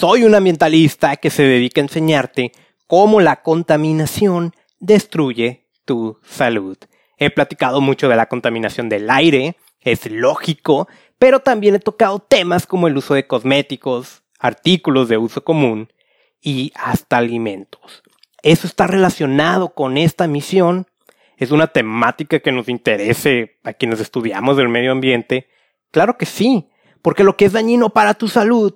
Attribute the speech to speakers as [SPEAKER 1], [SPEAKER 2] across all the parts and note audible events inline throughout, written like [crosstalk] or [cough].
[SPEAKER 1] soy un ambientalista que se dedica a enseñarte cómo la contaminación destruye tu salud. He platicado mucho de la contaminación del aire, es lógico, pero también he tocado temas como el uso de cosméticos, artículos de uso común y hasta alimentos. Eso está relacionado con esta misión. Es una temática que nos interese a quienes estudiamos del medio ambiente. Claro que sí, porque lo que es dañino para tu salud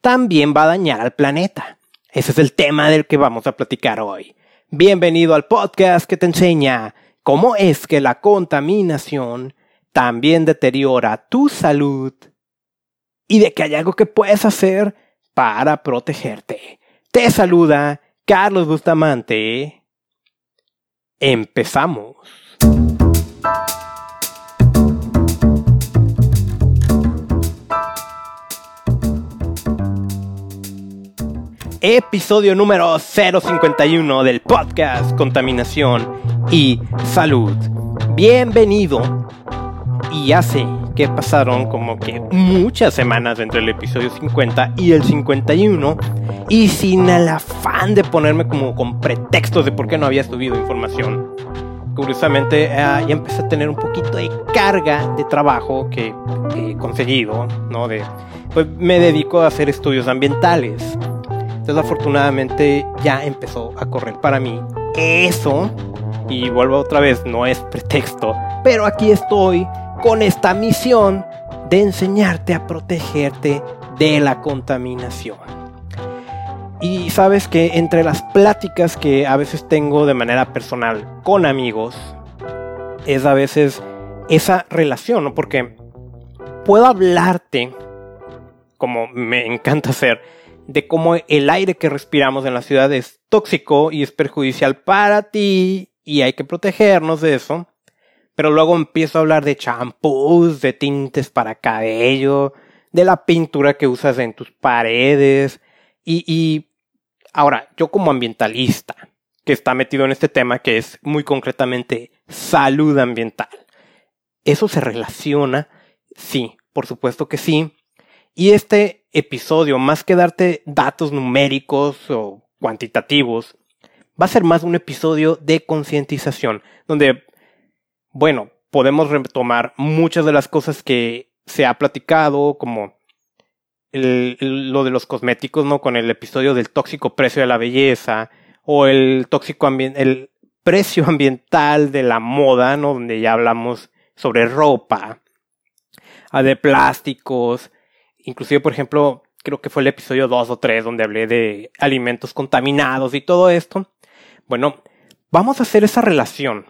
[SPEAKER 1] también va a dañar al planeta. Ese es el tema del que vamos a platicar hoy. Bienvenido al podcast que te enseña cómo es que la contaminación también deteriora tu salud y de que hay algo que puedes hacer para protegerte. Te saluda Carlos Bustamante. Empezamos. Episodio número 051 del podcast Contaminación y Salud. Bienvenido. Y ya sé que pasaron como que muchas semanas entre el episodio 50 y el 51 y sin el afán de ponerme como con pretextos de por qué no había subido información. Curiosamente eh, ya empecé a tener un poquito de carga de trabajo que he conseguido, ¿no? De, pues me dedico a hacer estudios ambientales entonces afortunadamente ya empezó a correr para mí eso. Y vuelvo otra vez, no es pretexto. Pero aquí estoy con esta misión de enseñarte a protegerte de la contaminación. Y sabes que entre las pláticas que a veces tengo de manera personal con amigos, es a veces esa relación, ¿no? Porque puedo hablarte, como me encanta hacer, de cómo el aire que respiramos en la ciudad es tóxico y es perjudicial para ti y hay que protegernos de eso. Pero luego empiezo a hablar de champús, de tintes para cabello, de la pintura que usas en tus paredes. Y, y ahora, yo como ambientalista, que está metido en este tema que es muy concretamente salud ambiental, ¿eso se relaciona? Sí, por supuesto que sí. Y este episodio, más que darte datos numéricos o cuantitativos, va a ser más un episodio de concientización, donde, bueno, podemos retomar muchas de las cosas que se ha platicado, como lo de los cosméticos, ¿no? Con el episodio del tóxico precio de la belleza, o el tóxico el precio ambiental de la moda, ¿no? Donde ya hablamos sobre ropa, de plásticos, Inclusive, por ejemplo, creo que fue el episodio 2 o 3 donde hablé de alimentos contaminados y todo esto. Bueno, vamos a hacer esa relación.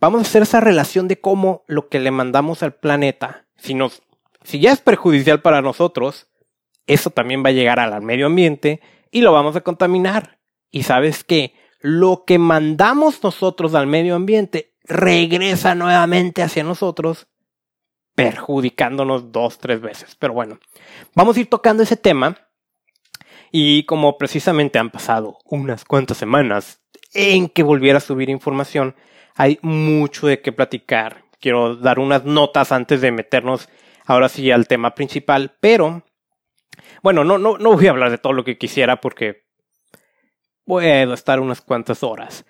[SPEAKER 1] Vamos a hacer esa relación de cómo lo que le mandamos al planeta, si nos, si ya es perjudicial para nosotros, eso también va a llegar al medio ambiente y lo vamos a contaminar. Y sabes que lo que mandamos nosotros al medio ambiente regresa nuevamente hacia nosotros perjudicándonos dos, tres veces. Pero bueno, vamos a ir tocando ese tema. Y como precisamente han pasado unas cuantas semanas en que volviera a subir información, hay mucho de qué platicar. Quiero dar unas notas antes de meternos ahora sí al tema principal, pero bueno, no, no, no voy a hablar de todo lo que quisiera porque puedo estar unas cuantas horas.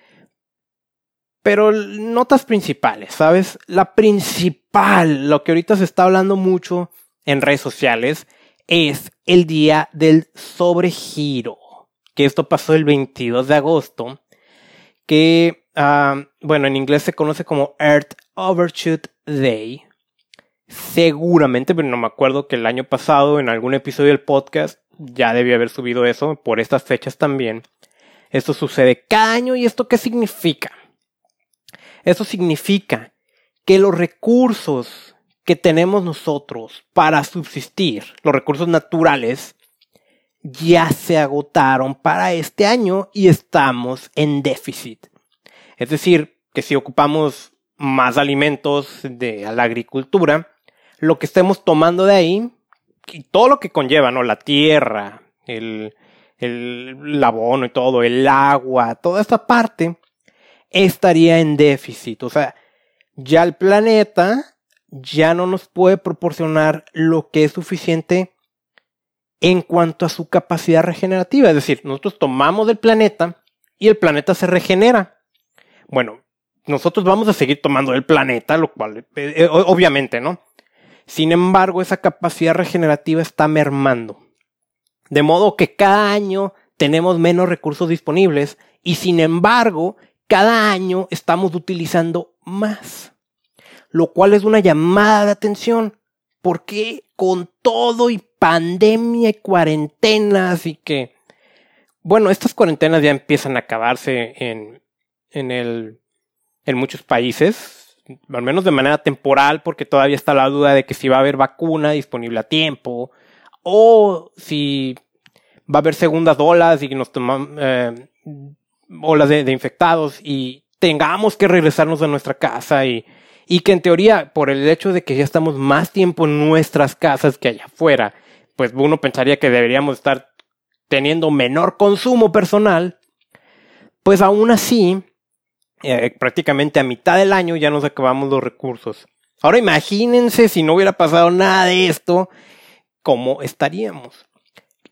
[SPEAKER 1] Pero notas principales, ¿sabes? La principal, lo que ahorita se está hablando mucho en redes sociales, es el día del sobregiro. Que esto pasó el 22 de agosto. Que, ah, bueno, en inglés se conoce como Earth Overshoot Day. Seguramente, pero no me acuerdo que el año pasado en algún episodio del podcast ya debía haber subido eso por estas fechas también. Esto sucede cada año y esto qué significa? Eso significa que los recursos que tenemos nosotros para subsistir, los recursos naturales, ya se agotaron para este año y estamos en déficit. Es decir, que si ocupamos más alimentos de la agricultura, lo que estemos tomando de ahí, y todo lo que conlleva, ¿no? La tierra, el, el abono y todo, el agua, toda esta parte, estaría en déficit. O sea, ya el planeta ya no nos puede proporcionar lo que es suficiente en cuanto a su capacidad regenerativa. Es decir, nosotros tomamos del planeta y el planeta se regenera. Bueno, nosotros vamos a seguir tomando del planeta, lo cual, eh, eh, obviamente, ¿no? Sin embargo, esa capacidad regenerativa está mermando. De modo que cada año tenemos menos recursos disponibles y sin embargo, cada año estamos utilizando más. Lo cual es una llamada de atención. Porque con todo y pandemia y cuarentenas y que, bueno, estas cuarentenas ya empiezan a acabarse en, en, el, en muchos países, al menos de manera temporal, porque todavía está la duda de que si va a haber vacuna disponible a tiempo, o si va a haber segundas olas y nos tomamos eh, olas de, de, infectados y tengamos que regresarnos a nuestra casa y, y que en teoría, por el hecho de que ya estamos más tiempo en nuestras casas que allá afuera, pues uno pensaría que deberíamos estar teniendo menor consumo personal, pues aún así, eh, prácticamente a mitad del año ya nos acabamos los recursos. Ahora imagínense si no hubiera pasado nada de esto, ¿cómo estaríamos?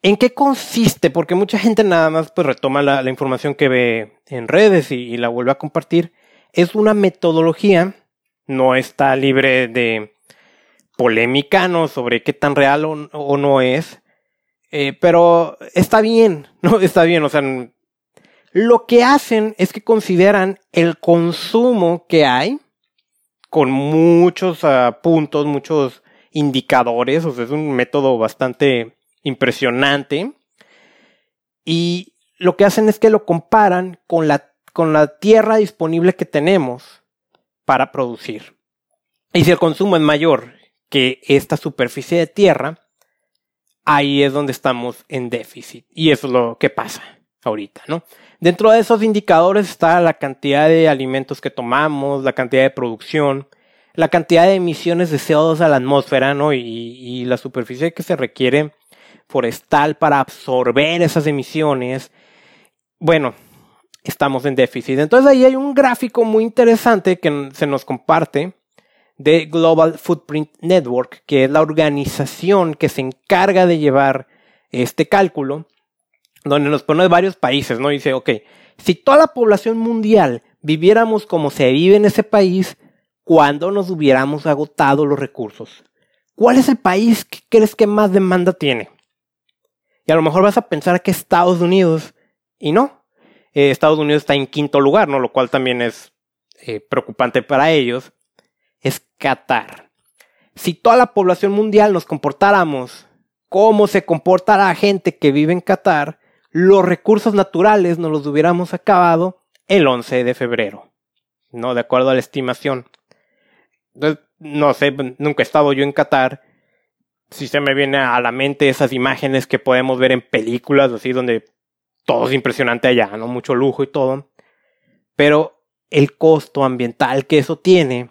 [SPEAKER 1] ¿En qué consiste? Porque mucha gente nada más pues retoma la, información que ve en redes y, la vuelve a compartir. Es una metodología, no está libre de polémica, ¿no? Sobre qué tan real o, no es. Eh, pero está bien, [laughs] ¿no? Está bien, o sea, lo que hacen es que consideran el consumo que hay con muchos ah, puntos, muchos indicadores, o sea, es un método bastante impresionante. Y lo que hacen es que lo comparan con la, con la tierra disponible que tenemos para producir. Y si el consumo es mayor que esta superficie de tierra, ahí es donde estamos en déficit. Y eso es lo que pasa ahorita, ¿no? Dentro de esos indicadores está la cantidad de alimentos que tomamos, la cantidad de producción, la cantidad de emisiones de CO2 a la atmósfera, ¿no? Y, y la superficie que se requiere forestal para absorber esas emisiones. Bueno, estamos en déficit. Entonces ahí hay un gráfico muy interesante que se nos comparte de Global Footprint Network, que es la organización que se encarga de llevar este cálculo, donde nos pone varios países, ¿no? Dice, ok, si toda la población mundial viviéramos como se vive en ese país, ¿cuándo nos hubiéramos agotado los recursos? ¿Cuál es el país que crees que más demanda tiene? Y a lo mejor vas a pensar que Estados Unidos, y no. Eh, Estados Unidos está en quinto lugar, ¿no? Lo cual también es eh, preocupante para ellos. Es Qatar. Si toda la población mundial nos comportáramos como se comporta la gente que vive en Qatar, los recursos naturales nos los hubiéramos acabado el 11 de febrero. ¿No? De acuerdo a la estimación. Entonces, no sé, nunca he estado yo en Qatar, si se me viene a la mente esas imágenes que podemos ver en películas, así donde todo es impresionante allá, ¿no? Mucho lujo y todo. Pero el costo ambiental que eso tiene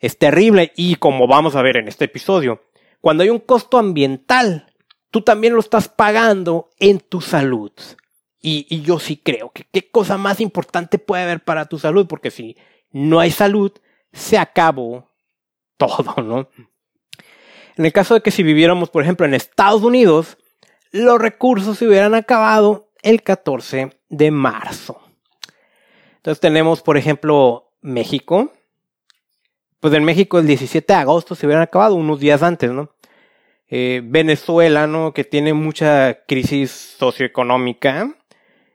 [SPEAKER 1] es terrible y como vamos a ver en este episodio, cuando hay un costo ambiental, tú también lo estás pagando en tu salud. Y, y yo sí creo que qué cosa más importante puede haber para tu salud, porque si no hay salud, se acabó todo, ¿no? En el caso de que si viviéramos, por ejemplo, en Estados Unidos, los recursos se hubieran acabado el 14 de marzo. Entonces tenemos, por ejemplo, México. Pues en México el 17 de agosto se hubieran acabado unos días antes, ¿no? Eh, Venezuela, ¿no? Que tiene mucha crisis socioeconómica.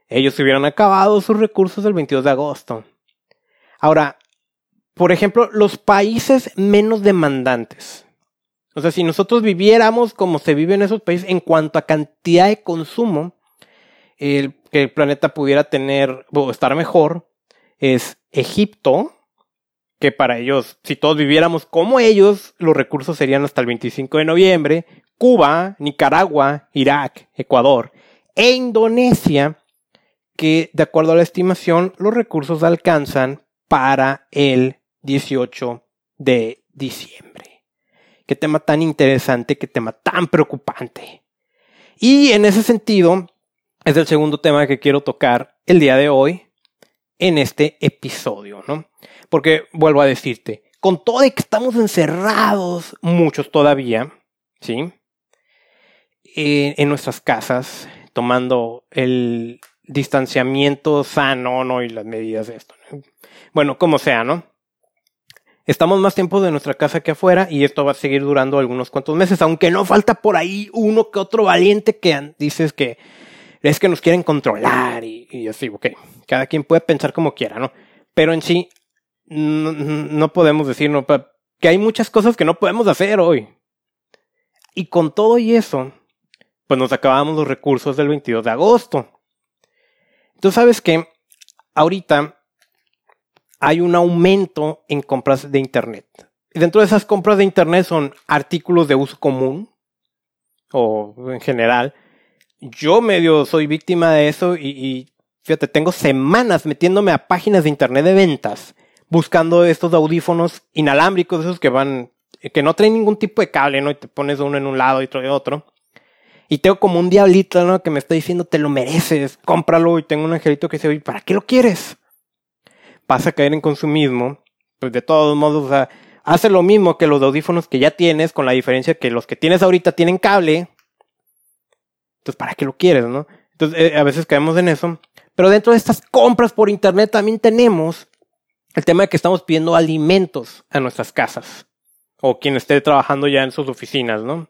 [SPEAKER 1] Ellos se hubieran acabado sus recursos el 22 de agosto. Ahora, por ejemplo, los países menos demandantes. O sea, si nosotros viviéramos como se vive en esos países en cuanto a cantidad de consumo, el, que el planeta pudiera tener o estar mejor, es Egipto, que para ellos, si todos viviéramos como ellos, los recursos serían hasta el 25 de noviembre, Cuba, Nicaragua, Irak, Ecuador e Indonesia, que de acuerdo a la estimación, los recursos alcanzan para el 18 de diciembre. Qué tema tan interesante, qué tema tan preocupante. Y en ese sentido, es el segundo tema que quiero tocar el día de hoy en este episodio, ¿no? Porque vuelvo a decirte, con todo de que estamos encerrados, muchos todavía, ¿sí? eh, en nuestras casas, tomando el distanciamiento sano, ¿no? Y las medidas de esto. Bueno, como sea, ¿no? Estamos más tiempo de nuestra casa que afuera y esto va a seguir durando algunos cuantos meses, aunque no falta por ahí uno que otro valiente que dices que es que nos quieren controlar y, así, ok. Cada quien puede pensar como quiera, ¿no? Pero en sí, no, no podemos decir no, que hay muchas cosas que no podemos hacer hoy. Y con todo y eso, pues nos acabamos los recursos del 22 de agosto. Tú sabes que ahorita hay un aumento en compras de Internet. Dentro de esas compras de Internet son artículos de uso común o en general. Yo medio soy víctima de eso y, fíjate, tengo semanas metiéndome a páginas de Internet de ventas buscando estos audífonos inalámbricos, esos que van, que no traen ningún tipo de cable, ¿no? Y te pones uno en un lado y otro en otro. Y tengo como un diablito, ¿no? Que me está diciendo, te lo mereces, cómpralo. Y tengo un angelito que dice, oye, ¿para qué lo quieres? Vas a caer en consumismo. Pues de todos modos, o sea, hace lo mismo que los audífonos que ya tienes, con la diferencia que los que tienes ahorita tienen cable. Entonces, ¿para qué lo quieres, no? Entonces, eh, a veces caemos en eso. Pero dentro de estas compras por internet también tenemos el tema de que estamos pidiendo alimentos a nuestras casas o quien esté trabajando ya en sus oficinas, ¿no?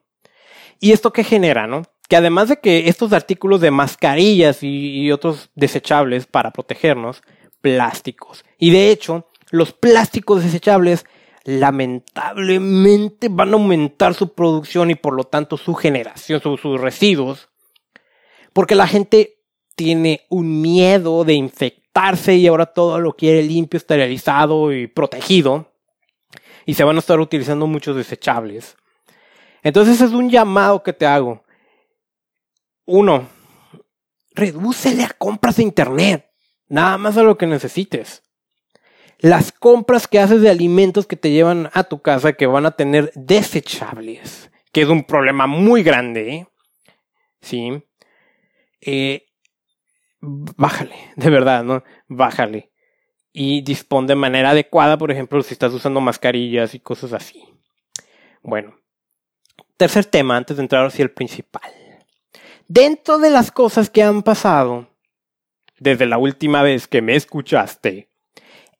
[SPEAKER 1] Y esto que genera, ¿no? Que además de que estos artículos de mascarillas y, otros desechables para protegernos, plásticos. Y de hecho, los plásticos desechables lamentablemente van a aumentar su producción y por lo tanto su generación, sus residuos, porque la gente tiene un miedo de infectar y ahora todo lo quiere limpio, esterilizado y protegido. Y se van a estar utilizando muchos desechables. Entonces es un llamado que te hago. Uno, redúcele a compras de internet. Nada más a lo que necesites. Las compras que haces de alimentos que te llevan a tu casa que van a tener desechables, que es un problema muy grande. ¿sí? Eh, bájale, de verdad, ¿no? Bájale. Y dispón de manera adecuada, por ejemplo, si estás usando mascarillas y cosas así. Bueno, tercer tema, antes de entrar hacia el principal. Dentro de las cosas que han pasado desde la última vez que me escuchaste,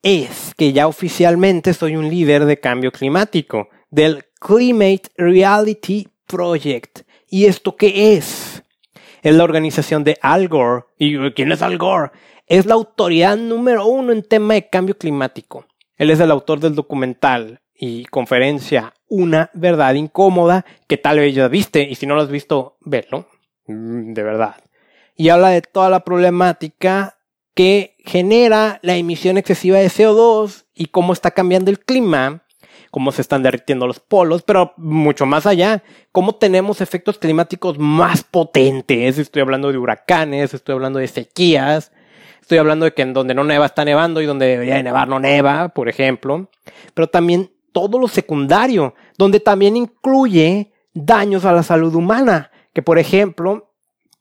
[SPEAKER 1] es que ya oficialmente soy un líder de cambio climático del Climate Reality Project. ¿Y esto qué es? es la organización de Al Gore. ¿Y quién es Al Gore? Es la autoridad número uno en tema de cambio climático. Él es el autor del documental y conferencia Una verdad incómoda, que tal vez ya viste, y si no lo has visto, verlo, mm, de verdad. Y habla de toda la problemática que genera la emisión excesiva de CO2 y cómo está cambiando el clima cómo se están derritiendo los polos, pero mucho más allá, cómo tenemos efectos climáticos más potentes. Estoy hablando de huracanes, estoy hablando de sequías, estoy hablando de que en donde no neva está nevando y donde debería de nevar no neva, por ejemplo, pero también todo lo secundario, donde también incluye daños a la salud humana, que por ejemplo,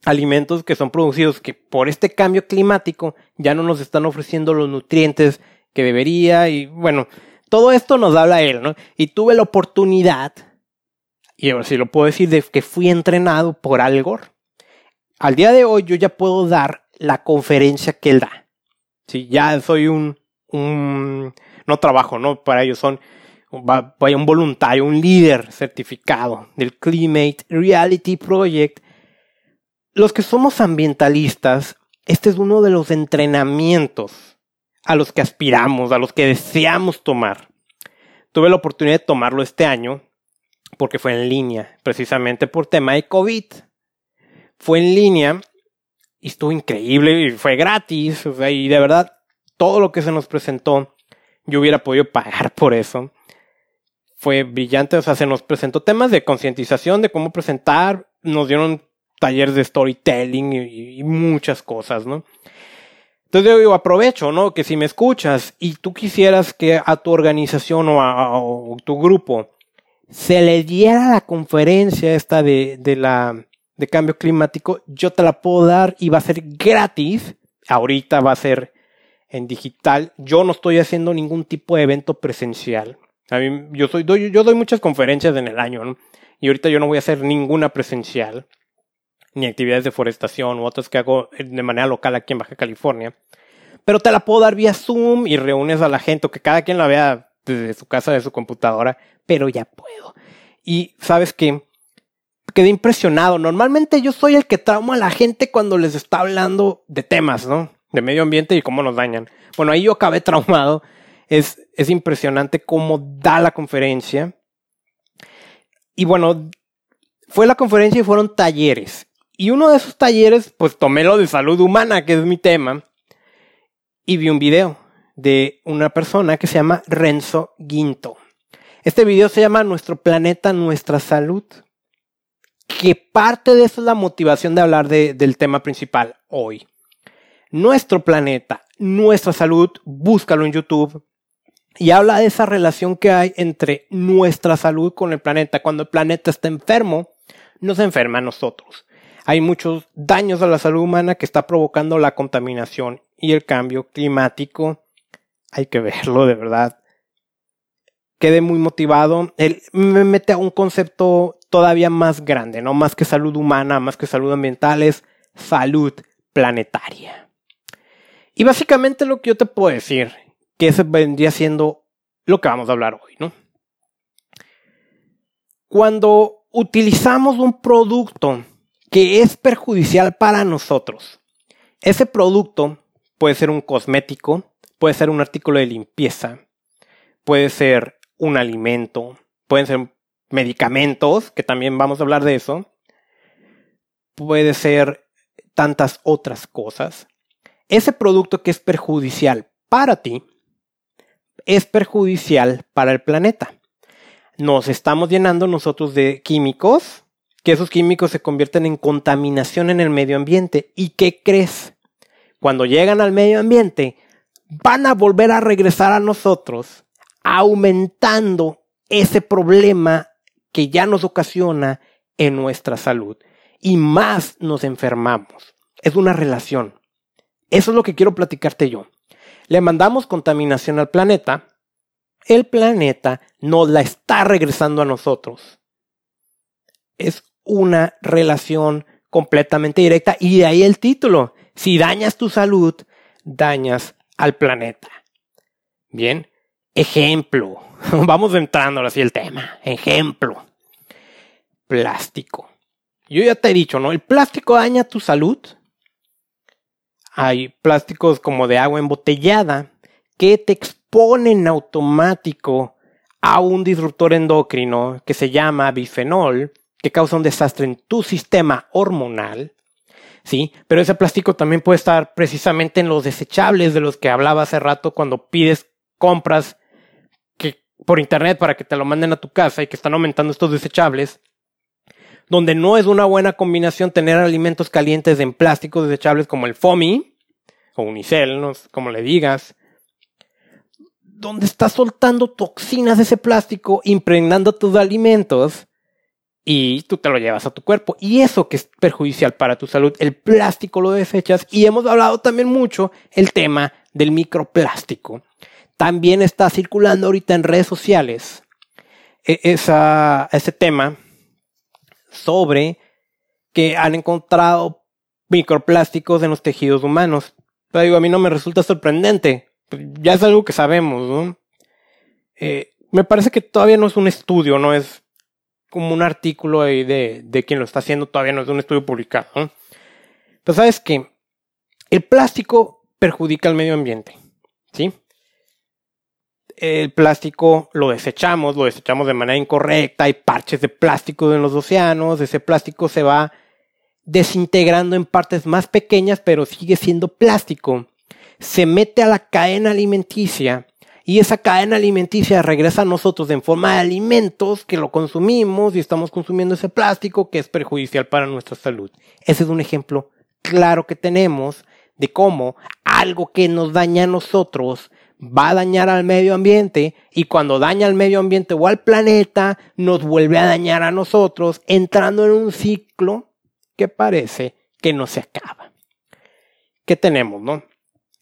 [SPEAKER 1] alimentos que son producidos que por este cambio climático ya no nos están ofreciendo los nutrientes que debería y bueno, todo esto nos habla él, ¿no? Y tuve la oportunidad, y ahora sí lo puedo decir, de que fui entrenado por Al Gore. Al día de hoy yo ya puedo dar la conferencia que él da. Sí, ya soy un, un no trabajo, ¿no? Para ellos son vaya un voluntario, un líder certificado del Climate Reality Project. Los que somos ambientalistas, este es uno de los entrenamientos a los que aspiramos, a los que deseamos tomar. Tuve la oportunidad de tomarlo este año porque fue en línea, precisamente por tema de COVID. Fue en línea y estuvo increíble y fue gratis, y de verdad todo lo que se nos presentó yo hubiera podido pagar por eso. Fue brillante, o sea, se nos presentó temas de concientización de cómo presentar, nos dieron talleres de storytelling y, muchas cosas, ¿no? Entonces yo digo, aprovecho, ¿no? Que si me escuchas y tú quisieras que a tu organización o a, tu grupo se le diera la conferencia esta de, de, la, de cambio climático, yo te la puedo dar y va a ser gratis. Ahorita va a ser en digital. Yo no estoy haciendo ningún tipo de evento presencial. A mí, yo, soy, doy, yo doy muchas conferencias en el año, ¿no? Y ahorita yo no voy a hacer ninguna presencial. Ni actividades de forestación u otras que hago de manera local aquí en Baja California. Pero te la puedo dar vía Zoom y reúnes a la gente o que cada quien la vea desde su casa, de su computadora, pero ya puedo. Y sabes que quedé impresionado. Normalmente yo soy el que trauma a la gente cuando les está hablando de temas, ¿no? De medio ambiente y cómo nos dañan. Bueno, ahí yo acabé [laughs] traumado. Es, es impresionante cómo da la conferencia. Y bueno, fue la conferencia y fueron talleres. Y uno de esos talleres, pues tomé lo de salud humana, que es mi tema, y vi un video de una persona que se llama Renzo Guinto. Este video se llama Nuestro planeta, nuestra salud que parte de eso es la motivación de hablar del tema principal hoy. Nuestro planeta, nuestra salud, búscalo en YouTube y habla de esa relación que hay entre nuestra salud con el planeta. Cuando el planeta está enfermo, nos enferma a nosotros. Hay muchos daños a la salud humana que está provocando la contaminación y el cambio climático. Hay que verlo de verdad. Quedé muy motivado. Él me mete a un concepto todavía más grande, no más que salud humana, más que salud ambiental, es salud planetaria. Y básicamente lo que yo te puedo decir, que ese vendría siendo lo que vamos a hablar hoy, ¿no? Cuando utilizamos un producto que es perjudicial para nosotros, ese producto puede ser un cosmético, puede ser un artículo de limpieza, puede ser un alimento, pueden ser medicamentos, que también vamos a hablar de eso. Puede ser tantas otras cosas. Ese producto que es perjudicial para ti es perjudicial para el planeta. Nos estamos llenando nosotros de químicos, que esos químicos se convierten en contaminación en el medio ambiente. ¿Y qué crees? Cuando llegan al medio ambiente, van a volver a regresar a nosotros, aumentando ese problema que ya nos ocasiona en nuestra salud y más nos enfermamos. Es una relación. Eso es lo que quiero platicarte yo. Le mandamos contaminación al planeta, el planeta nos la está regresando a nosotros. Es una relación completamente directa y de ahí el título. Si dañas tu salud, dañas al planeta. Bien, ejemplo. [laughs] Vamos entrando así el tema. Ejemplo plástico. Yo ya te he dicho, ¿no? El plástico daña tu salud. Hay plásticos como de agua embotellada que te exponen automático a un disruptor endocrino que se llama bifenol, que causa un desastre en tu sistema hormonal. Sí, pero ese plástico también puede estar precisamente en los desechables de los que hablaba hace rato cuando pides compras por internet para que te lo manden a tu casa y que están aumentando estos desechables donde no es una buena combinación tener alimentos calientes en plásticos desechables como el FOMI o Unicel, no como le digas, donde está soltando toxinas de ese plástico, impregnando tus alimentos y tú te lo llevas a tu cuerpo. Y eso que es perjudicial para tu salud, el plástico lo desechas y hemos hablado también mucho el tema del microplástico. También está circulando ahorita en redes sociales e-, esa, ese tema sobre que han encontrado microplásticos en los tejidos humanos. Pero digo, a mí no me resulta sorprendente. Ya es algo que sabemos, ¿no? Eh, me parece que todavía no es un estudio, no es como un artículo ahí de, de quien lo está haciendo, todavía no es un estudio publicado. Pero sabes que el plástico perjudica al medio ambiente, ¿sí? el plástico lo desechamos, lo desechamos de manera incorrecta, hay parches de plástico en los océanos, ese plástico se va desintegrando en partes más pequeñas, pero sigue siendo plástico. Se mete a la cadena alimenticia y esa cadena alimenticia regresa a nosotros en forma de alimentos que lo consumimos y estamos consumiendo ese plástico que es perjudicial para nuestra salud. Ese es un ejemplo claro que tenemos de cómo algo que nos daña a nosotros va a dañar al medio ambiente y cuando daña al medio ambiente o al planeta, nos vuelve a dañar a nosotros, entrando en un ciclo que parece que no se acaba. ¿Qué tenemos, no?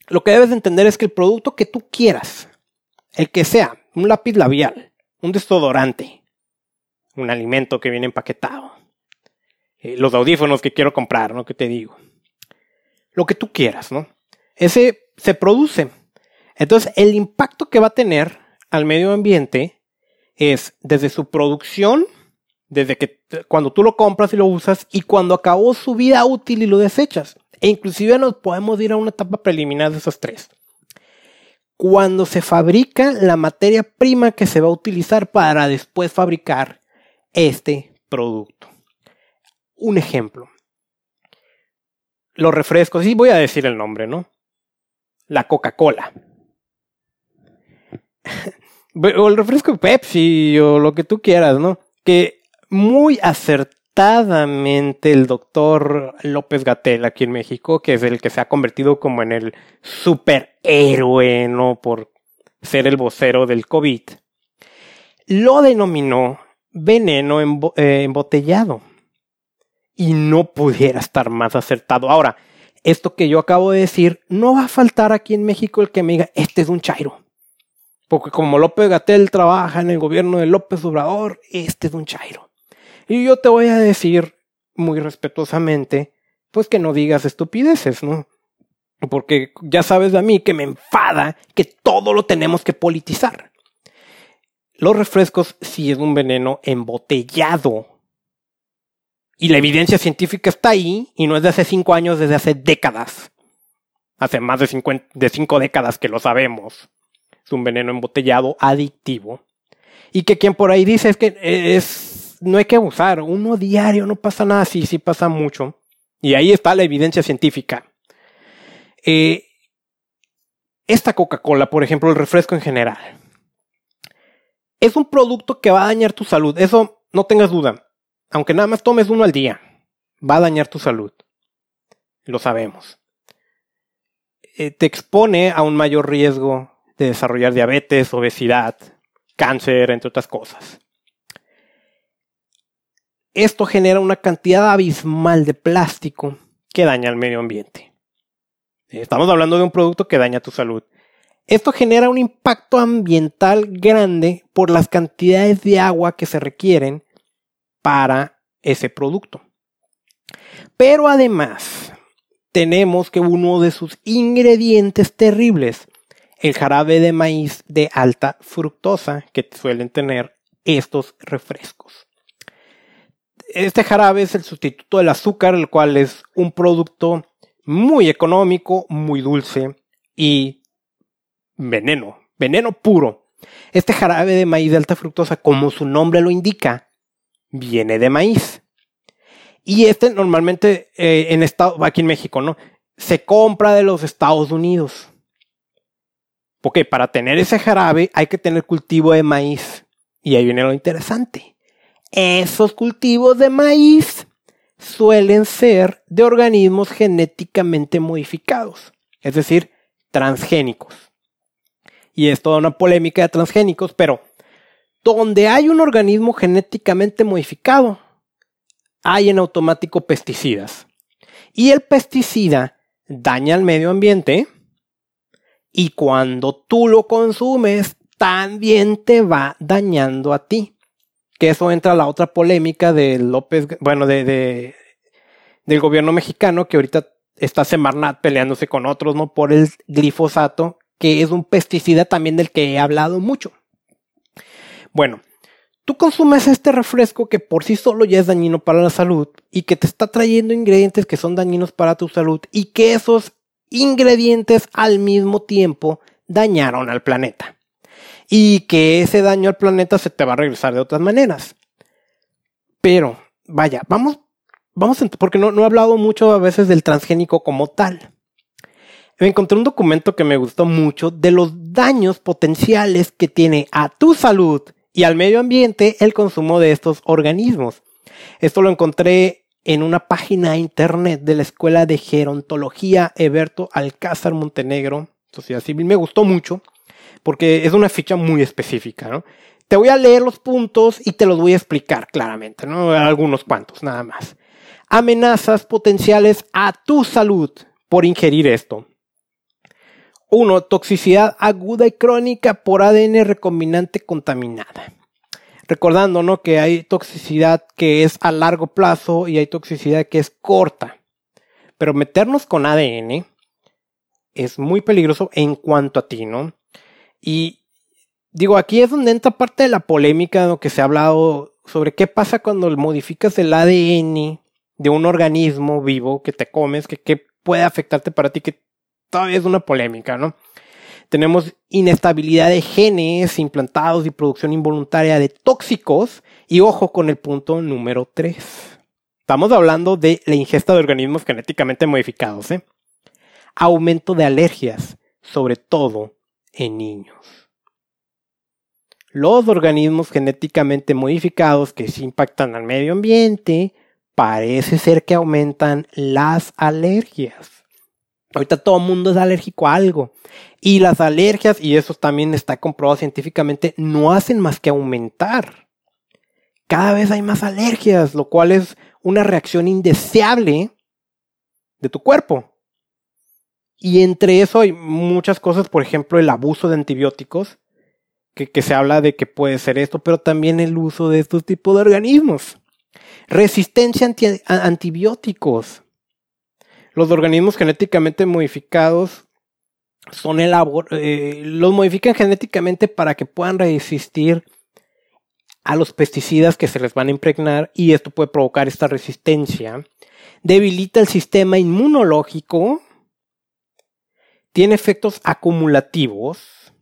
[SPEAKER 1] Lo que debes entender es que el producto que tú quieras, el que sea, un lápiz labial, un desodorante, un alimento que viene empaquetado, eh, los audífonos que quiero comprar, ¿no? ¿Qué te digo? Lo que tú quieras, ¿no? Ese se produce. Entonces, el impacto que va a tener al medio ambiente es desde su producción, desde que cuando tú lo compras y lo usas, y cuando acabó su vida útil y lo desechas. E inclusive nos podemos ir a una etapa preliminar de esos tres. Cuando se fabrica la materia prima que se va a utilizar para después fabricar este producto. Un ejemplo. Los refrescos, y voy a decir el nombre, ¿no? La Coca-Cola. [laughs] o el refresco Pepsi o lo que tú quieras, ¿no? Que muy el doctor López Gatel aquí en México, que es el que se ha convertido como en el superhéroe, ¿no? Por ser el vocero del COVID, lo denominó veneno eh, embotellado. Y no pudiera estar más acertado. Ahora, esto que yo acabo de decir, no va a faltar aquí en México el que me diga, este es un chairo. Porque como López Gatel trabaja en el gobierno de López Obrador, este es un chairo. Y yo te voy a decir muy respetuosamente, pues que no digas estupideces, ¿no? Porque ya sabes de mí que me enfada que todo lo tenemos que politizar. Los refrescos sí es un veneno embotellado. Y la evidencia científica está ahí y no es de hace cinco años, desde hace décadas. Hace más de, de cinco décadas que lo sabemos es un veneno embotellado adictivo. Y que quien por ahí dice es que es, no hay que abusar, uno diario no pasa nada, sí, sí pasa mucho. Y ahí está la evidencia científica. Eh, esta Coca-Cola, por ejemplo, el refresco en general, es un producto que va a dañar tu salud. Eso no tengas duda. Aunque nada más tomes uno al día, va a dañar tu salud. Lo sabemos. Eh, te expone a un mayor riesgo de desarrollar diabetes, obesidad, cáncer, entre otras cosas. Esto genera una cantidad abismal de plástico que daña al medio ambiente. Estamos hablando de un producto que daña tu salud. Esto genera un impacto ambiental grande por las cantidades de agua que se requieren para ese producto. Pero además, tenemos que uno de sus ingredientes terribles el jarabe de maíz de alta fructosa que suelen tener estos refrescos. Este jarabe es el sustituto del azúcar, el cual es un producto muy económico, muy dulce y veneno, veneno puro. Este jarabe de maíz de alta fructosa, como su nombre lo indica, viene de maíz. Y este normalmente eh, en estado, aquí en México, ¿no? Se compra de los Estados Unidos. Porque para tener ese jarabe hay que tener cultivo de maíz. Y ahí viene lo interesante. Esos cultivos de maíz suelen ser de organismos genéticamente modificados, es decir, transgénicos. Y es toda una polémica de transgénicos, pero donde hay un organismo genéticamente modificado, hay en automático pesticidas. Y el pesticida daña al medio ambiente, y cuando tú lo consumes, también te va dañando a ti. Que eso entra a la otra polémica de López, bueno, de, del gobierno mexicano, que ahorita está Semarnat peleándose con otros, ¿no? Por el glifosato, que es un pesticida también del que he hablado mucho. Bueno, tú consumes este refresco que por sí solo ya es dañino para la salud y que te está trayendo ingredientes que son dañinos para tu salud y que esos ingredientes al mismo tiempo dañaron al planeta. Y que ese daño al planeta se te va a regresar de otras maneras. Pero, vaya, vamos, vamos, porque no, he hablado mucho a veces del transgénico como tal. Me encontré un documento que me gustó mucho de los daños potenciales que tiene a tu salud y al medio ambiente el consumo de estos organismos. Esto lo encontré en una página internet de la Escuela de Gerontología Eberto Alcázar Montenegro, Sociedad Civil. Me gustó mucho porque es una ficha muy específica, ¿no? Te voy a leer los puntos y te los voy a explicar claramente, ¿no? Algunos cuantos, nada más. Amenazas potenciales a tu salud por ingerir esto. 1. Toxicidad aguda y crónica por ADN recombinante contaminada. Recordando, ¿no? Que hay toxicidad que es a largo plazo y hay toxicidad que es corta. Pero meternos con ADN es muy peligroso en cuanto a ti, ¿no? Y digo, aquí es donde entra parte de la polémica de lo que se ha hablado sobre qué pasa cuando modificas el ADN de un organismo vivo que te comes, que, que puede afectarte para ti, que todavía es una polémica, ¿no? Tenemos inestabilidad de genes implantados y producción involuntaria de tóxicos. Y ojo con el punto número 3. Estamos hablando de la ingesta de organismos genéticamente modificados. ¿eh? Aumento de alergias, sobre todo en niños. Los organismos genéticamente modificados que se impactan al medio ambiente parece ser que aumentan las alergias. Ahorita todo el mundo es alérgico a algo. Y las alergias, y eso también está comprobado científicamente, no hacen más que aumentar. Cada vez hay más alergias, lo cual es una reacción indeseable de tu cuerpo. Y entre eso hay muchas cosas, por ejemplo, el abuso de antibióticos, que, se habla de que puede ser esto, pero también el uso de estos tipos de organismos. Resistencia a antibióticos los organismos genéticamente modificados son eh, los modifican genéticamente para que puedan resistir a los pesticidas que se les van a impregnar y esto puede provocar esta resistencia. Debilita el sistema inmunológico. Tiene efectos acumulativos.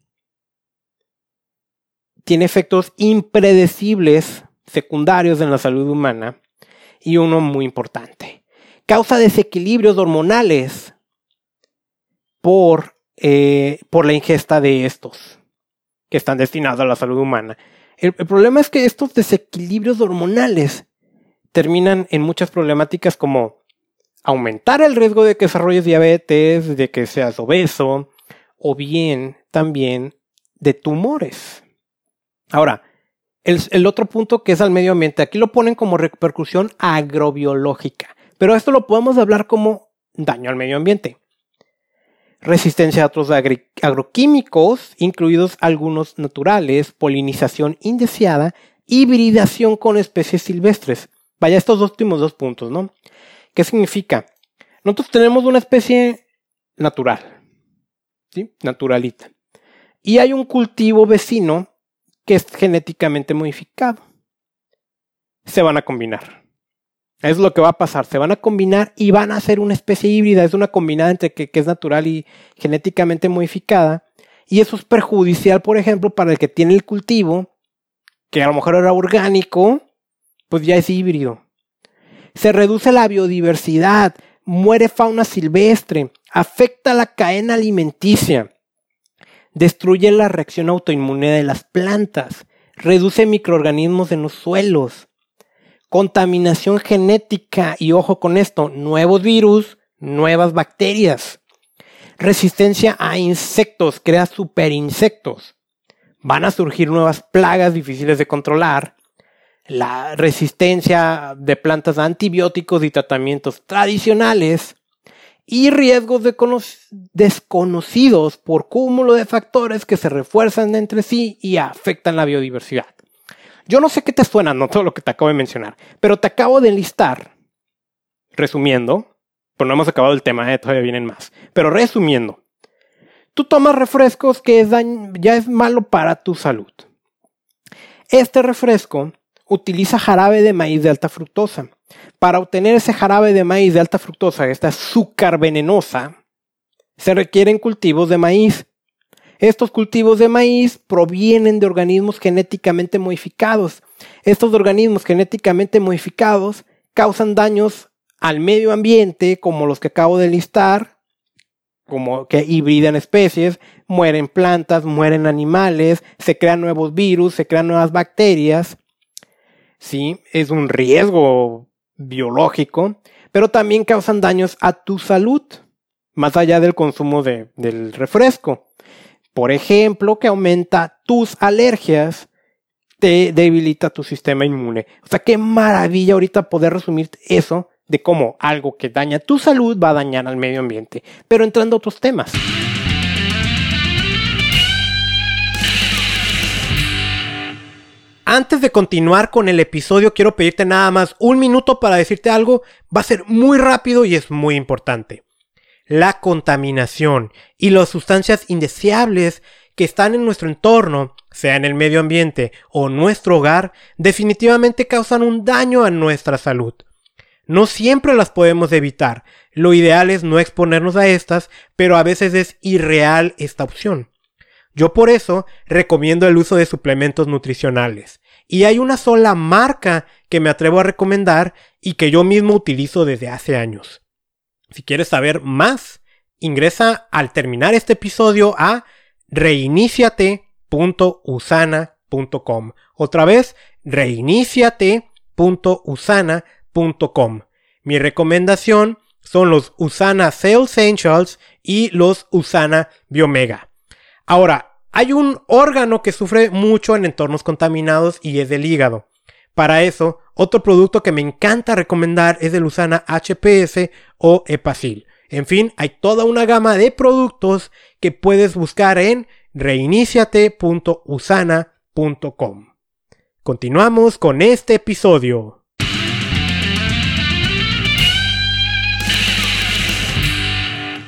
[SPEAKER 1] Tiene efectos impredecibles secundarios en la salud humana. Y uno muy importante causa desequilibrios hormonales por, eh, por la ingesta de estos que están destinados a la salud humana. El, problema es que estos desequilibrios hormonales terminan en muchas problemáticas como aumentar el riesgo de que desarrolles diabetes, de que seas obeso, o bien también de tumores. Ahora, el, otro punto que es al medio ambiente, aquí lo ponen como repercusión agrobiológica. Pero esto lo podemos hablar como daño al medio ambiente. Resistencia a otros agroquímicos, incluidos algunos naturales, polinización indeseada, hibridación con especies silvestres. Vaya, estos últimos dos puntos, ¿no? ¿Qué significa? Nosotros tenemos una especie natural, ¿sí? Naturalita. Y hay un cultivo vecino que es genéticamente modificado. Se van a combinar. Es lo que va a pasar. Se van a combinar y van a hacer una especie híbrida. Es una combinada entre que, es natural y genéticamente modificada. Y eso es perjudicial, por ejemplo, para el que tiene el cultivo, que a lo mejor era orgánico, pues ya es híbrido. Se reduce la biodiversidad, muere fauna silvestre, afecta la cadena alimenticia, destruye la reacción autoinmune de las plantas, reduce microorganismos en los suelos, contaminación genética y ojo con esto, nuevos virus, nuevas bacterias. Resistencia a insectos, crea superinsectos. Van a surgir nuevas plagas difíciles de controlar. La resistencia de plantas a antibióticos y tratamientos tradicionales. Y riesgos desconocidos por cúmulo de factores que se refuerzan entre sí y afectan la biodiversidad. Yo no sé qué te suena, no todo lo que te acabo de mencionar, pero te acabo de enlistar, resumiendo, pero no hemos acabado el tema, ¿eh? todavía vienen más, pero resumiendo, tú tomas refrescos que ya es malo para tu salud. Este refresco utiliza jarabe de maíz de alta fructosa. Para obtener ese jarabe de maíz de alta fructosa, esta azúcar venenosa, se requieren cultivos de maíz estos cultivos de maíz provienen de organismos genéticamente modificados. Estos organismos genéticamente modificados causan daños al medio ambiente, como los que acabo de listar, como que hibridan especies, mueren plantas, mueren animales, se crean nuevos virus, se crean nuevas bacterias. Sí, es un riesgo biológico, pero también causan daños a tu salud, más allá del consumo del refresco. Por ejemplo, que aumenta tus alergias, te debilita tu sistema inmune. O sea, qué maravilla ahorita poder resumir eso de cómo algo que daña tu salud va a dañar al medio ambiente. Pero entrando a otros temas. Antes de continuar con el episodio, quiero pedirte nada más un minuto para decirte algo. Va a ser muy rápido y es muy importante. La contaminación y las sustancias indeseables que están en nuestro entorno, sea en el medio ambiente o nuestro hogar, definitivamente causan un daño a nuestra salud. No siempre las podemos evitar. Lo ideal es no exponernos a estas, pero a veces es irreal esta opción. Yo por eso recomiendo el uso de suplementos nutricionales. Y hay una sola marca que me atrevo a recomendar y que yo mismo utilizo desde hace años. Si quieres saber más, ingresa al terminar este episodio a reiniciate.usana.com. Otra vez, reiniciate.usana.com. Mi recomendación son los Usana Cell Essentials y los Usana Biomega. Ahora, hay un órgano que sufre mucho en entornos contaminados y es el hígado. Para eso, otro producto que me encanta recomendar es el Usana HPS o Epacil. En fin, hay toda una gama de productos que puedes buscar en reiniciate.usana.com. Continuamos con este episodio.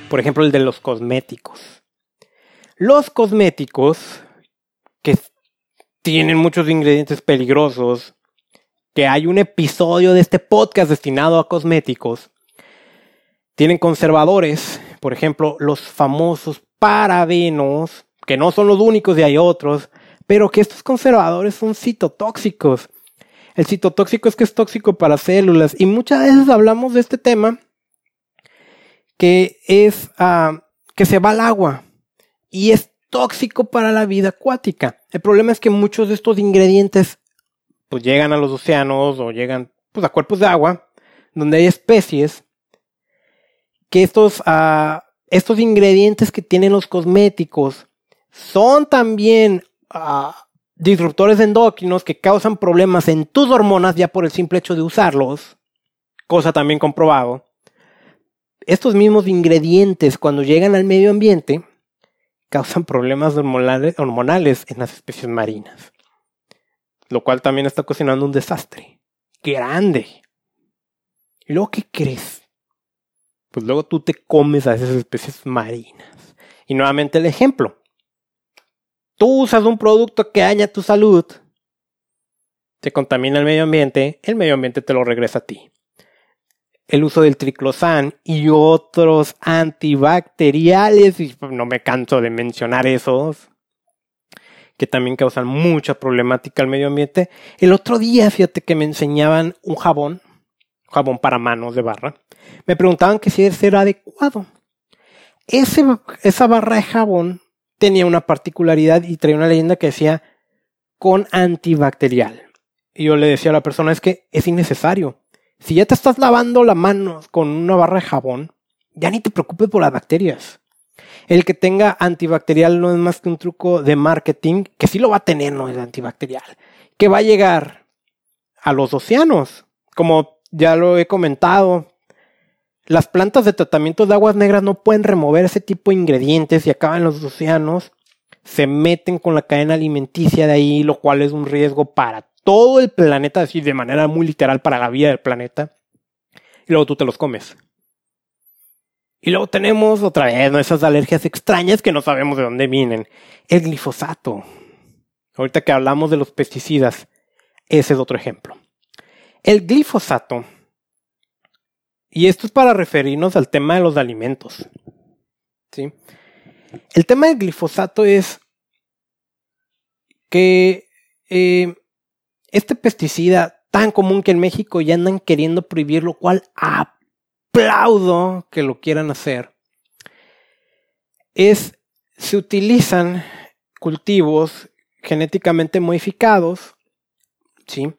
[SPEAKER 1] Por ejemplo, el de los cosméticos. Los cosméticos, que tienen muchos ingredientes peligrosos, que hay un episodio de este podcast destinado a cosméticos, tienen conservadores, por ejemplo, los famosos parabenos, que no son los únicos y hay otros, pero que estos conservadores son citotóxicos. El citotóxico es que es tóxico para células y muchas veces hablamos de este tema que es uh, que se va al agua y es tóxico para la vida acuática. El problema es que muchos de estos ingredientes pues llegan a los océanos o llegan pues, a cuerpos de agua donde hay especies que estos, uh, estos ingredientes que tienen los cosméticos son también uh, disruptores endócrinos que causan problemas en tus hormonas ya por el simple hecho de usarlos, cosa también comprobado. Estos mismos ingredientes cuando llegan al medio ambiente causan problemas hormonales, hormonales en las especies marinas. Lo cual también está cocinando un desastre. Grande. ¿Y luego qué crees? Pues luego tú te comes a esas especies marinas. Y nuevamente el ejemplo. Tú usas un producto que daña tu salud, te contamina el medio ambiente, el medio ambiente te lo regresa a ti el uso del triclosan y otros antibacteriales, y no me canso de mencionar esos, que también causan mucha problemática al medio ambiente. El otro día, fíjate que me enseñaban un jabón, jabón para manos de barra. Me preguntaban que si ese era adecuado. Esa barra de jabón tenía una particularidad y traía una leyenda que decía con antibacterial. Y yo le decía a la persona, es que es innecesario si ya te estás lavando la mano con una barra de jabón, ya ni te preocupes por las bacterias. El que tenga antibacterial no es más que un truco de marketing, que sí lo va a tener, no es antibacterial, que va a llegar a los océanos. Como ya lo he comentado, las plantas de tratamiento de aguas negras no pueden remover ese tipo de ingredientes y acaban los océanos, se meten con la cadena alimenticia de ahí, lo cual es un riesgo para todo el planeta, así de manera muy literal para la vida del planeta, y luego tú te los comes. Y luego tenemos otra vez esas alergias extrañas que no sabemos de dónde vienen. El glifosato. Ahorita que hablamos de los pesticidas, ese es otro ejemplo. El glifosato, y esto es para referirnos al tema de los alimentos. ¿sí? El tema del glifosato es que eh, este pesticida tan común que en México ya andan queriendo prohibir, lo cual aplaudo que lo quieran hacer, es, se utilizan cultivos genéticamente modificados, ¿sí?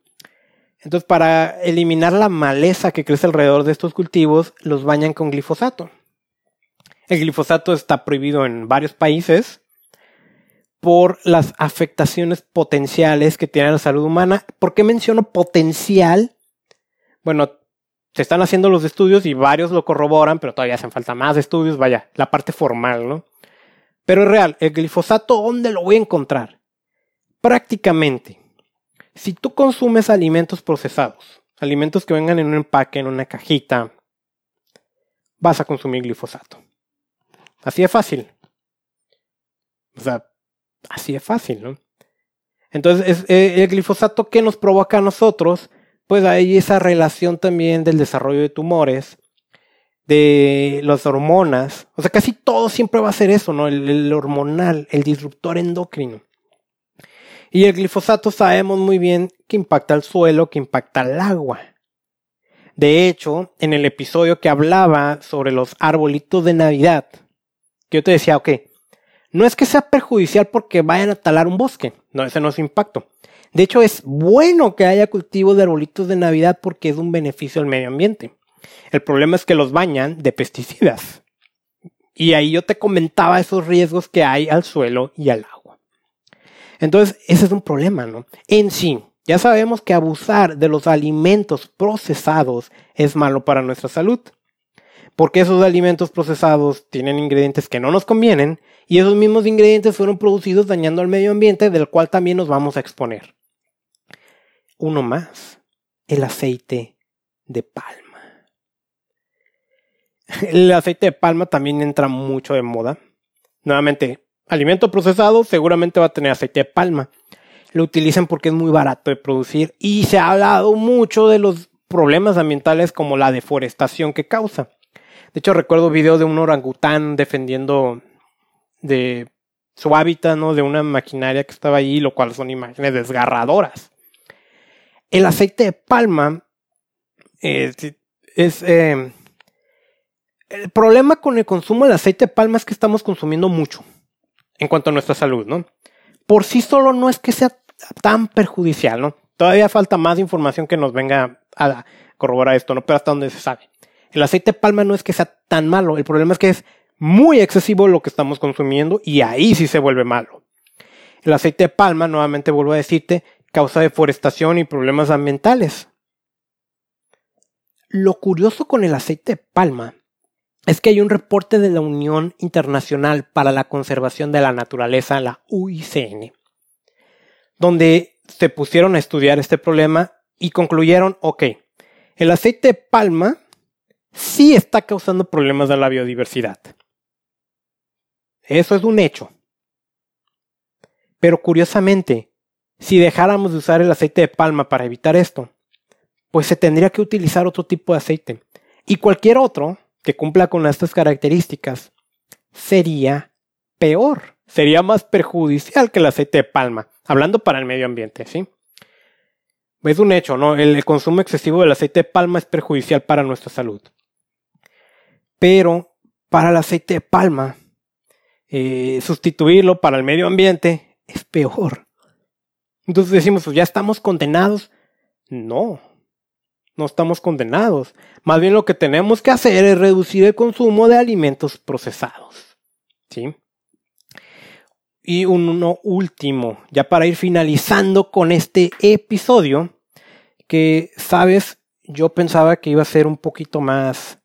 [SPEAKER 1] Entonces, para eliminar la maleza que crece alrededor de estos cultivos, los bañan con glifosato. El glifosato está prohibido en varios países, por las afectaciones potenciales que tiene la salud humana. ¿Por qué menciono potencial? Bueno, se están haciendo los estudios y varios lo corroboran, pero todavía hacen falta más estudios, vaya, la parte formal, ¿no? Pero es real, el glifosato, ¿dónde lo voy a encontrar? Prácticamente. Si tú consumes alimentos procesados, alimentos que vengan en un empaque, en una cajita, vas a consumir glifosato. Así de fácil. O sea, así de fácil, ¿no? Entonces, eh, el glifosato que nos provoca a nosotros, pues hay esa relación también del desarrollo de tumores, de las hormonas. O sea, casi todo siempre va a ser eso, ¿no? el hormonal, el disruptor endocrino. Y el glifosato sabemos muy bien que impacta al suelo, que impacta al agua. De hecho, en el episodio que hablaba sobre los arbolitos de Navidad, que yo te decía, ok, no es que sea perjudicial porque vayan a talar un bosque, no, ese no es impacto. De hecho, es bueno que haya cultivo de arbolitos de Navidad porque es un beneficio al medio ambiente. El problema es que los bañan de pesticidas. Y ahí yo te comentaba esos riesgos que hay al suelo y al agua. Entonces, ese es un problema, ¿no? En sí, ya sabemos que abusar de los alimentos procesados es malo para nuestra salud. Porque esos alimentos procesados tienen ingredientes que no nos convienen y esos mismos ingredientes fueron producidos dañando al medio ambiente del cual también nos vamos a exponer. Uno más, el aceite de palma. El aceite de palma también entra mucho de moda. Nuevamente, alimento procesado seguramente va a tener aceite de palma. Lo utilizan porque es muy barato de producir y se ha hablado mucho de los problemas ambientales como la deforestación que causa. De hecho, recuerdo video de un orangután defendiendo de su hábitat, ¿no? De una maquinaria que estaba allí, lo cual son imágenes desgarradoras. El aceite de palma eh, es... Eh, el problema con el consumo del aceite de palma es que estamos consumiendo mucho en cuanto a nuestra salud, ¿no? Por sí solo no es que sea tan perjudicial, ¿no? Todavía falta más información que nos venga a corroborar esto, ¿no? Pero hasta donde se sabe. El aceite de palma no es que sea tan malo, el problema es que es muy excesivo lo que estamos consumiendo y ahí sí se vuelve malo. El aceite de palma, nuevamente vuelvo a decirte, causa deforestación y problemas ambientales. Lo curioso con el aceite de palma es que hay un reporte de la Unión Internacional para la Conservación de la Naturaleza, la UICN, donde se pusieron a estudiar este problema y concluyeron, ok, el aceite de palma sí está causando problemas de la biodiversidad. Eso es un hecho. Pero curiosamente, si dejáramos de usar el aceite de palma para evitar esto, pues se tendría que utilizar otro tipo de aceite. Y cualquier otro que cumpla con estas características sería peor, sería más perjudicial que el aceite de palma, hablando para el medio ambiente, ¿sí? Es un hecho, ¿no? El, consumo excesivo del aceite de palma es perjudicial para nuestra salud. Pero para el aceite de palma, eh, sustituirlo para el medio ambiente es peor. Entonces decimos, pues ya estamos condenados. No, no estamos condenados. Más bien lo que tenemos que hacer es reducir el consumo de alimentos procesados. ¿Sí? Y uno último, ya para ir finalizando con este episodio, que, sabes, yo pensaba que iba a ser un poquito más...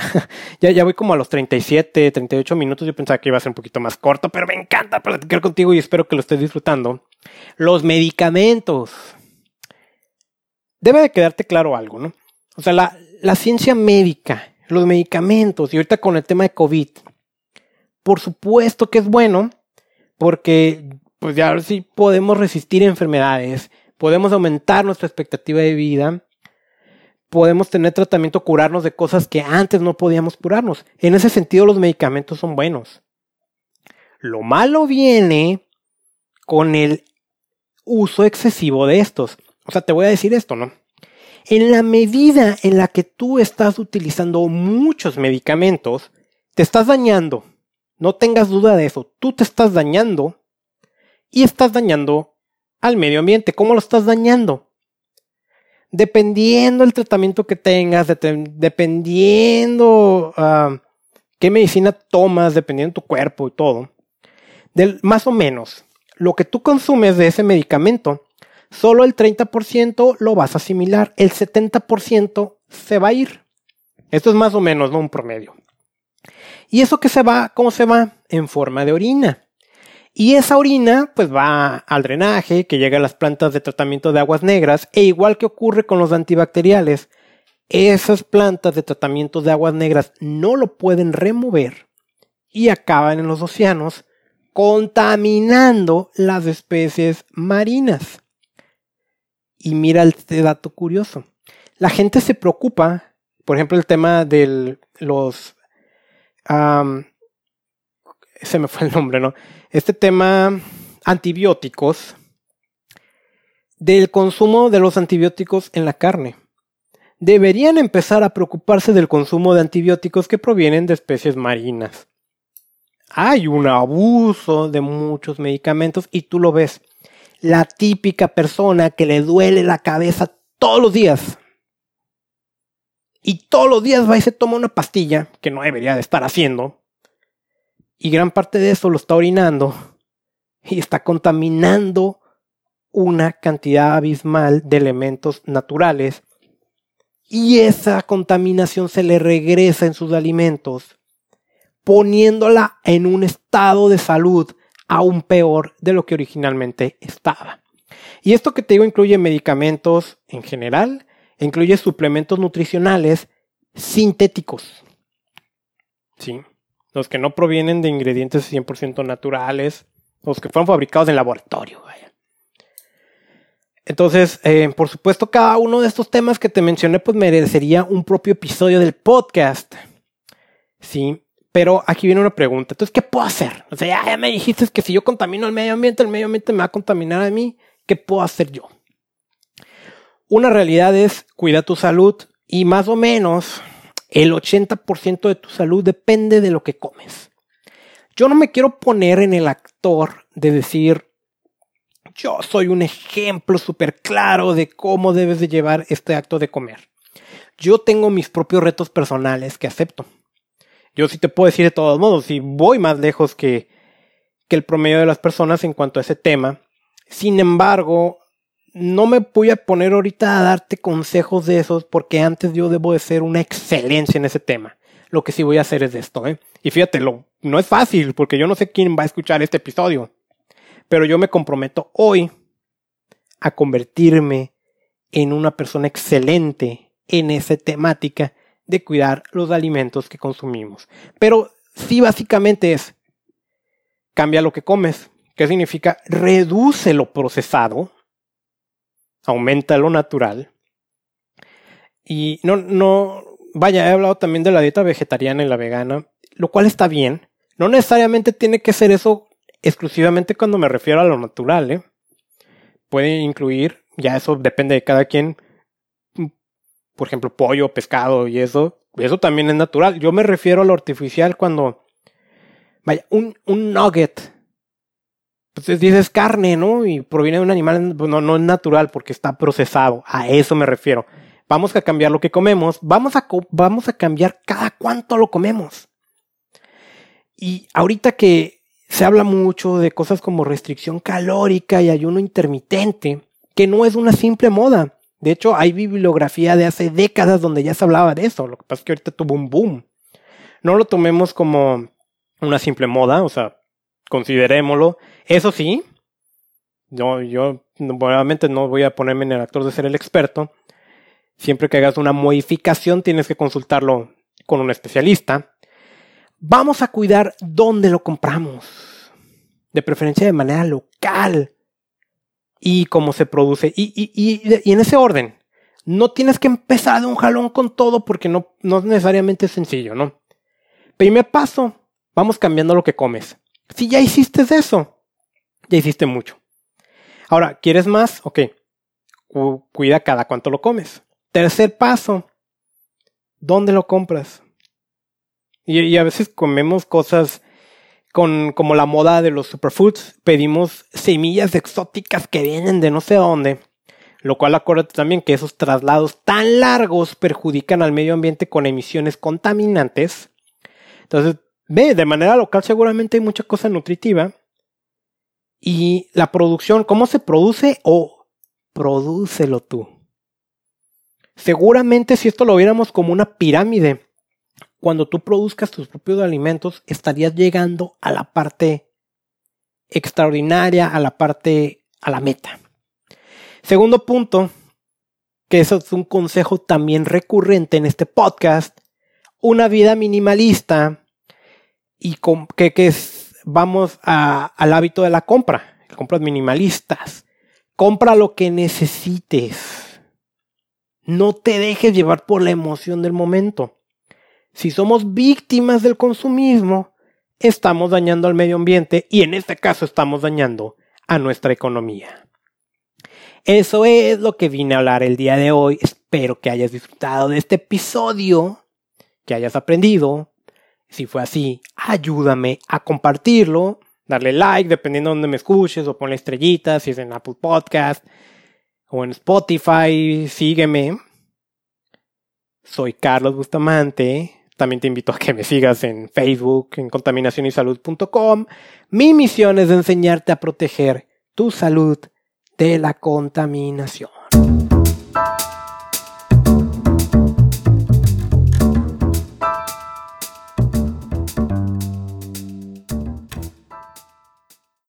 [SPEAKER 1] [laughs] ya, voy como a los 37, 38 minutos, yo pensaba que iba a ser un poquito más corto, pero me encanta platicar contigo y espero que lo estés disfrutando. Los medicamentos debe de quedarte claro algo, ¿no? O sea, la, la ciencia médica, los medicamentos y ahorita con el tema de COVID, por supuesto que es bueno porque pues ya sí podemos resistir enfermedades, podemos aumentar nuestra expectativa de vida, podemos tener tratamiento, curarnos de cosas que antes no podíamos curarnos. En ese sentido los medicamentos son buenos. Lo malo viene con el uso excesivo de estos. O sea, te voy a decir esto, ¿no? En la medida en la que tú estás utilizando muchos medicamentos, te estás dañando. No tengas duda de eso. Tú te estás dañando y estás dañando al medio ambiente. ¿Cómo lo estás dañando? Dependiendo del tratamiento que tengas, dependiendo uh, qué medicina tomas, dependiendo de tu cuerpo y todo. Más o menos, lo que tú consumes de ese medicamento solo el 30% lo vas a asimilar, el 70% se va a ir. Esto es más o menos ¿no? un promedio. ¿Y eso que se va? ¿Cómo se va? En forma de orina. Y esa orina pues va al drenaje que llega a las plantas de tratamiento de aguas negras e igual que ocurre con los antibacteriales, esas plantas de tratamiento de aguas negras no lo pueden remover y acaban en los océanos contaminando las especies marinas. Y mira este dato curioso. La gente se preocupa, por ejemplo, el tema de los... se me fue el nombre, ¿no? Este tema antibióticos, del consumo de los antibióticos en la carne. Deberían empezar a preocuparse del consumo de antibióticos que provienen de especies marinas hay un abuso de muchos medicamentos y tú lo ves. La típica persona que le duele la cabeza todos los días. Y todos los días va y se toma una pastilla que no debería de estar haciendo. Y gran parte de eso lo está orinando. Y está contaminando una cantidad abismal de elementos naturales. Y esa contaminación se le regresa en sus alimentos poniéndola en un estado de salud aún peor de lo que originalmente estaba. Y esto que te digo incluye medicamentos en general, incluye suplementos nutricionales sintéticos. Sí, los que no provienen de ingredientes 100% naturales, los que fueron fabricados en laboratorio. Entonces, eh, por supuesto, cada uno de estos temas que te mencioné, pues merecería un propio episodio del podcast. Sí, pero aquí viene una pregunta. Entonces, ¿qué puedo hacer? O sea, ya, me dijiste que si yo contamino el medio ambiente, el medio ambiente me va a contaminar a mí. ¿Qué puedo hacer yo? Una realidad es cuida tu salud y más o menos el 80% de tu salud depende de lo que comes. Yo no me quiero poner en el actor de decir, yo soy un ejemplo súper claro de cómo debes de llevar este acto de comer. Yo tengo mis propios retos personales que acepto. Yo sí te puedo decir de todos modos, si voy más lejos que, que el promedio de las personas en cuanto a ese tema. Sin embargo, no me voy a poner ahorita a darte consejos de esos porque antes yo debo de ser una excelencia en ese tema. Lo que sí voy a hacer es esto, ¿eh? Y fíjate, no es fácil porque yo no sé quién va a escuchar este episodio. Pero yo me comprometo hoy a convertirme en una persona excelente en esa temática de cuidar los alimentos que consumimos. Pero sí básicamente es, cambia lo que comes. ¿Qué significa? Reduce lo procesado, aumenta lo natural. Y no, no, vaya, he hablado también de la dieta vegetariana y la vegana, lo cual está bien. No necesariamente tiene que ser eso exclusivamente cuando me refiero a lo natural, ¿eh? Puede incluir, ya eso depende de cada quien, por ejemplo, pollo, pescado y eso, eso también es natural. Yo me refiero a lo artificial cuando, vaya, un, un nugget, pues dices carne, ¿no? Y proviene de un animal, pues no, no es natural porque está procesado. A eso me refiero. Vamos a cambiar lo que comemos, vamos a, vamos a cambiar cada cuánto lo comemos. Y ahorita que se habla mucho de cosas como restricción calórica y ayuno intermitente, que no es una simple moda. De hecho, hay bibliografía de hace décadas donde ya se hablaba de eso. Lo que pasa es que ahorita tuvo un boom. No lo tomemos como una simple moda, o sea, considerémoslo. Eso sí, yo, yo nuevamente no voy a ponerme en el actor de ser el experto. Siempre que hagas una modificación tienes que consultarlo con un especialista. Vamos a cuidar dónde lo compramos. De preferencia de manera local y cómo se produce. Y, y, y, y, en ese orden. No tienes que empezar de un jalón con todo porque no, no necesariamente es sencillo, ¿no? Primer paso, vamos cambiando lo que comes. Si ya hiciste eso, ya hiciste mucho. Ahora, ¿quieres más? Ok. Cuida cada cuánto lo comes. Tercer paso, ¿dónde lo compras? Y, y a veces comemos cosas con como la moda de los superfoods, pedimos semillas exóticas que vienen de no sé dónde. Lo cual acuérdate también que esos traslados tan largos perjudican al medio ambiente con emisiones contaminantes. Entonces, ve, de manera local seguramente hay mucha cosa nutritiva. Y la producción, ¿cómo se produce? O prodúcelo tú. Seguramente si esto lo viéramos como una pirámide, cuando tú produzcas tus propios alimentos, estarías llegando a la parte extraordinaria a la parte, a la meta. Segundo punto, que eso es un consejo también recurrente en este podcast, una vida minimalista y que, que vamos al hábito de la compra, compras minimalistas. Compra lo que necesites. No te dejes llevar por la emoción del momento. Si somos víctimas del consumismo, estamos dañando al medio ambiente y en este caso estamos dañando a nuestra economía. Eso es lo que vine a hablar el día de hoy. Espero que hayas disfrutado de este episodio, que hayas aprendido. Si fue así, ayúdame a compartirlo, darle like, dependiendo de donde me escuches, o ponle estrellitas, si es en Apple Podcast o en Spotify, sígueme. Soy Carlos Bustamante. También te invito a que me sigas en Facebook, en contaminacionysalud.com. Mi misión es enseñarte a proteger tu salud de la contaminación.